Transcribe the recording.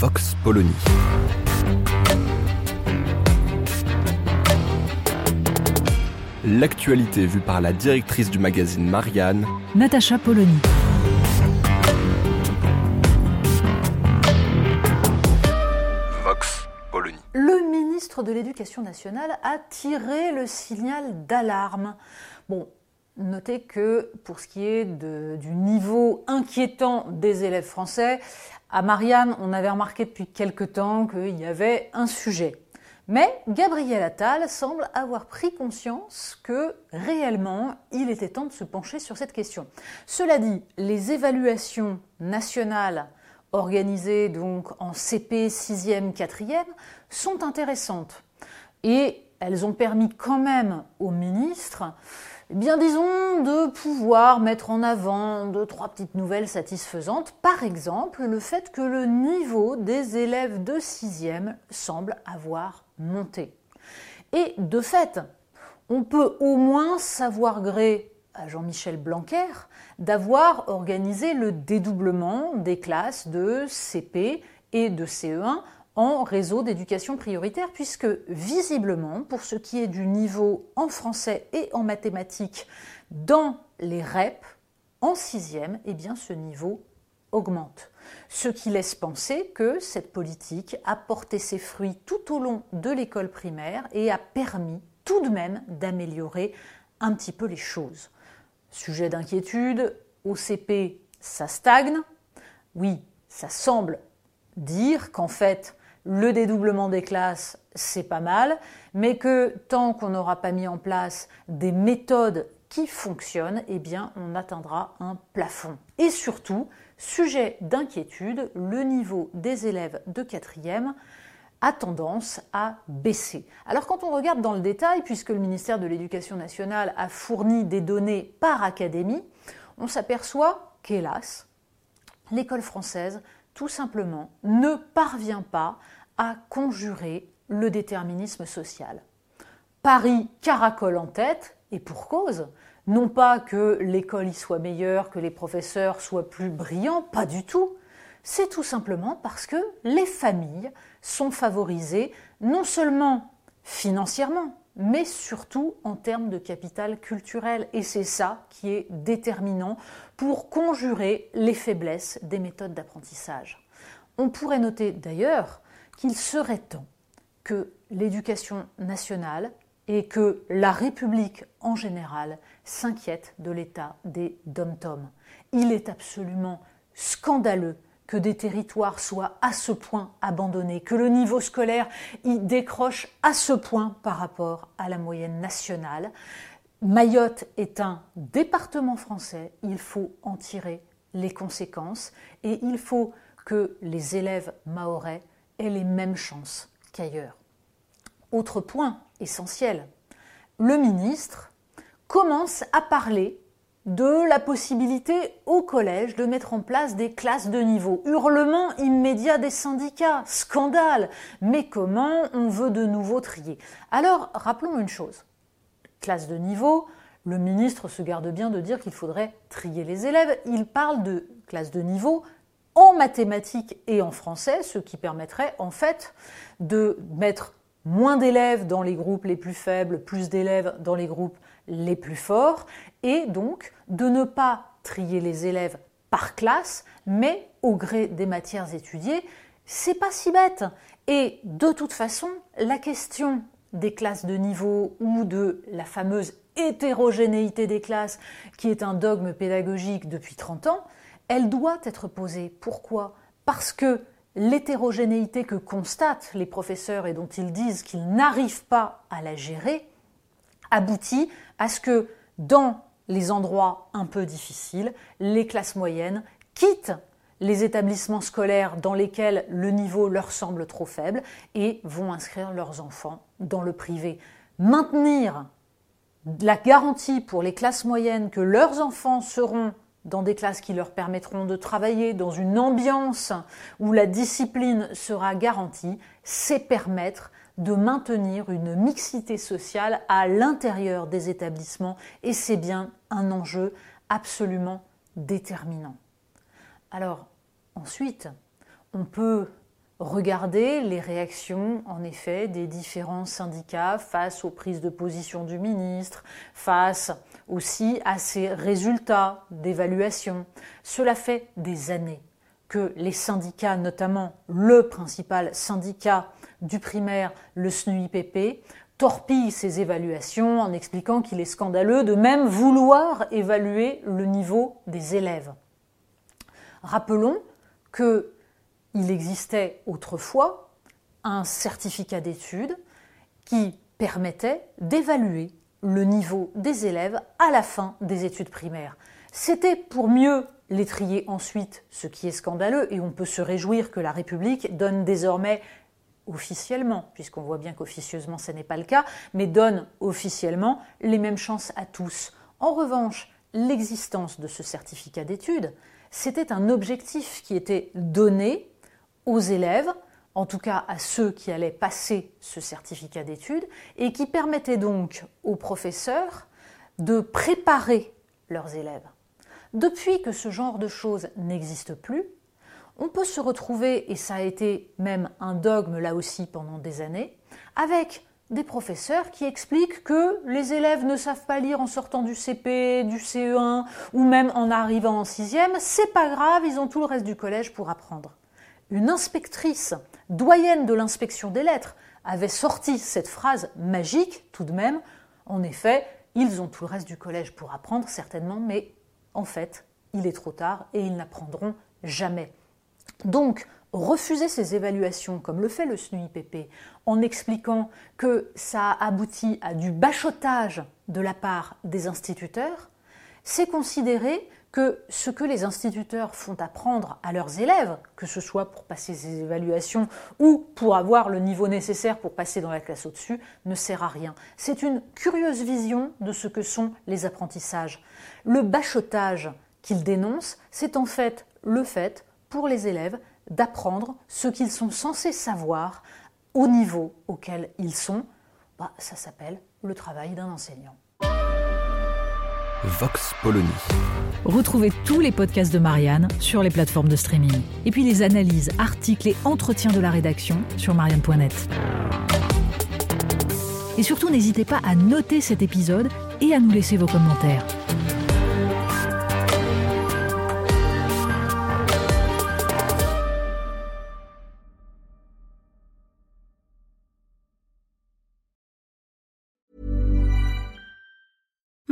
Vox Polony. L'actualité vue par la directrice du magazine Marianne, Natacha Polony. Vox Polony. Le ministre de l'Éducation nationale a tiré le signal d'alarme. Bon, notez que pour ce qui est du niveau inquiétant des élèves français, à Marianne, on avait remarqué depuis quelque temps qu'il y avait un sujet. Mais Gabriel Attal semble avoir pris conscience que réellement, il était temps de se pencher sur cette question. Cela dit, les évaluations nationales organisées donc en CP 6e, 4e sont intéressantes. Et elles ont permis quand même au ministre, bien disons, de pouvoir mettre en avant deux, trois petites nouvelles satisfaisantes. Par exemple, le fait que le niveau des élèves de 6e semble avoir monté. Et de fait, on peut au moins savoir gré à Jean-Michel Blanquer d'avoir organisé le dédoublement des classes de CP et de CE1 en réseau d'éducation prioritaire, puisque visiblement, pour ce qui est du niveau en français et en mathématiques dans les REP, en sixième, eh bien, ce niveau augmente. Ce qui laisse penser que cette politique a porté ses fruits tout au long de l'école primaire et a permis tout de même d'améliorer un petit peu les choses. Sujet d'inquiétude, au CP, ça stagne. Oui, ça semble dire qu'en fait, le dédoublement des classes, c'est pas mal, mais que tant qu'on n'aura pas mis en place des méthodes qui fonctionnent, eh bien, on atteindra un plafond. Et surtout, sujet d'inquiétude, le niveau des élèves de quatrième a tendance à baisser. Alors quand on regarde dans le détail, puisque le ministère de l'Éducation nationale a fourni des données par académie, on s'aperçoit qu'hélas, l'école française, tout simplement, ne parvient pas à conjurer le déterminisme social. Paris caracole en tête, et pour cause. Non pas que l'école y soit meilleure, que les professeurs soient plus brillants, pas du tout. C'est tout simplement parce que les familles sont favorisées non seulement financièrement, mais surtout en termes de capital culturel. Et c'est ça qui est déterminant pour conjurer les faiblesses des méthodes d'apprentissage. On pourrait noter d'ailleurs qu'il serait temps que l'éducation nationale et que la République en général s'inquiète de l'état des dom-toms. Il est absolument scandaleux que des territoires soient à ce point abandonnés, que le niveau scolaire y décroche à ce point par rapport à la moyenne nationale. Mayotte est un département français, il faut en tirer les conséquences et il faut que les élèves mahorais aient les mêmes chances qu'ailleurs. Autre point essentiel, le ministre commence à parler de la possibilité au collège de mettre en place des classes de niveau. Hurlement immédiat des syndicats, scandale. Mais comment on veut de nouveau trier? Alors, rappelons une chose. Classe de niveau, le ministre se garde bien de dire qu'il faudrait trier les élèves. Il parle de classe de niveau en mathématiques et en français, ce qui permettrait en fait de mettre moins d'élèves dans les groupes les plus faibles, plus d'élèves dans les groupes les plus forts, et donc de ne pas trier les élèves par classe, mais au gré des matières étudiées. C'est pas si bête. Et de toute façon, la question des classes de niveau ou de la fameuse hétérogénéité des classes, qui est un dogme pédagogique depuis 30 ans, elle doit être posée. Pourquoi? Parce que l'hétérogénéité que constatent les professeurs et dont ils disent qu'ils n'arrivent pas à la gérer aboutit à ce que dans les endroits un peu difficiles, les classes moyennes quittent les établissements scolaires dans lesquels le niveau leur semble trop faible et vont inscrire leurs enfants dans le privé. Maintenir la garantie pour les classes moyennes que leurs enfants seront dans des classes qui leur permettront de travailler dans une ambiance où la discipline sera garantie, c'est permettre de maintenir une mixité sociale à l'intérieur des établissements et c'est bien un enjeu absolument déterminant. Alors, ensuite, on peut regarder les réactions, en effet, des différents syndicats face aux prises de position du ministre, face aussi à ces résultats d'évaluation. Cela fait des années que les syndicats, notamment le principal syndicat du primaire, le SNUIPP, torpillent ces évaluations en expliquant qu'il est scandaleux de même vouloir évaluer le niveau des élèves. Rappelons qu'il existait autrefois un certificat d'études qui permettait d'évaluer le niveau des élèves à la fin des études primaires. C'était pour mieux les trier ensuite, ce qui est scandaleux, et on peut se réjouir que la République donne désormais officiellement, puisqu'on voit bien qu'officieusement ce n'est pas le cas, mais donne officiellement les mêmes chances à tous. En revanche, l'existence de ce certificat d'études, c'était un objectif qui était donné aux élèves, en tout cas à ceux qui allaient passer ce certificat d'études, et qui permettait donc aux professeurs de préparer leurs élèves. Depuis que ce genre de choses n'existe plus, on peut se retrouver, et ça a été même un dogme là aussi pendant des années, avec des professeurs qui expliquent que les élèves ne savent pas lire en sortant du CP, du CE1 ou même en arrivant en sixième, c'est pas grave, ils ont tout le reste du collège pour apprendre. Une inspectrice, doyenne de l'inspection des lettres, avait sorti cette phrase magique tout de même. En effet, ils ont tout le reste du collège pour apprendre certainement, mais en fait, il est trop tard et ils n'apprendront jamais. Donc, refuser ces évaluations, comme le fait le SNUIPP, en expliquant que ça aboutit à du bachotage de la part des instituteurs, c'est considérer que ce que les instituteurs font apprendre à leurs élèves, que ce soit pour passer ces évaluations ou pour avoir le niveau nécessaire pour passer dans la classe au-dessus, ne sert à rien. C'est une curieuse vision de ce que sont les apprentissages. Le bachotage qu'ils dénoncent, c'est en fait le fait pour les élèves d'apprendre ce qu'ils sont censés savoir au niveau auquel ils sont. Bah, ça s'appelle le travail d'un enseignant. Vox Polony. Retrouvez tous les podcasts de Marianne sur les plateformes de streaming. Et puis les analyses, articles et entretiens de la rédaction sur marianne.net. Et surtout, n'hésitez pas à noter cet épisode et à nous laisser vos commentaires.